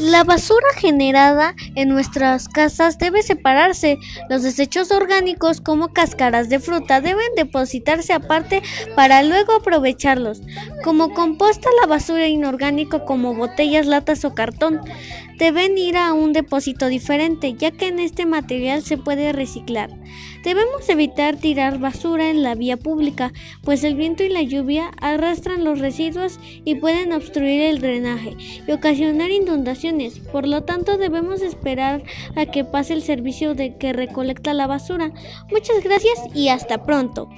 La basura generada en nuestras casas debe separarse. Los desechos orgánicos como cáscaras de fruta deben depositarse aparte para luego aprovecharlos. Como composta la basura inorgánica como botellas, latas o cartón deben ir a un depósito diferente, ya que en este material se puede reciclar. Debemos evitar tirar basura en la vía pública, pues el viento y la lluvia arrastran los residuos y pueden obstruir el drenaje y ocasionar inundaciones. Por lo tanto, debemos esperar a que pase el servicio de que recolecta la basura. Muchas gracias y hasta pronto.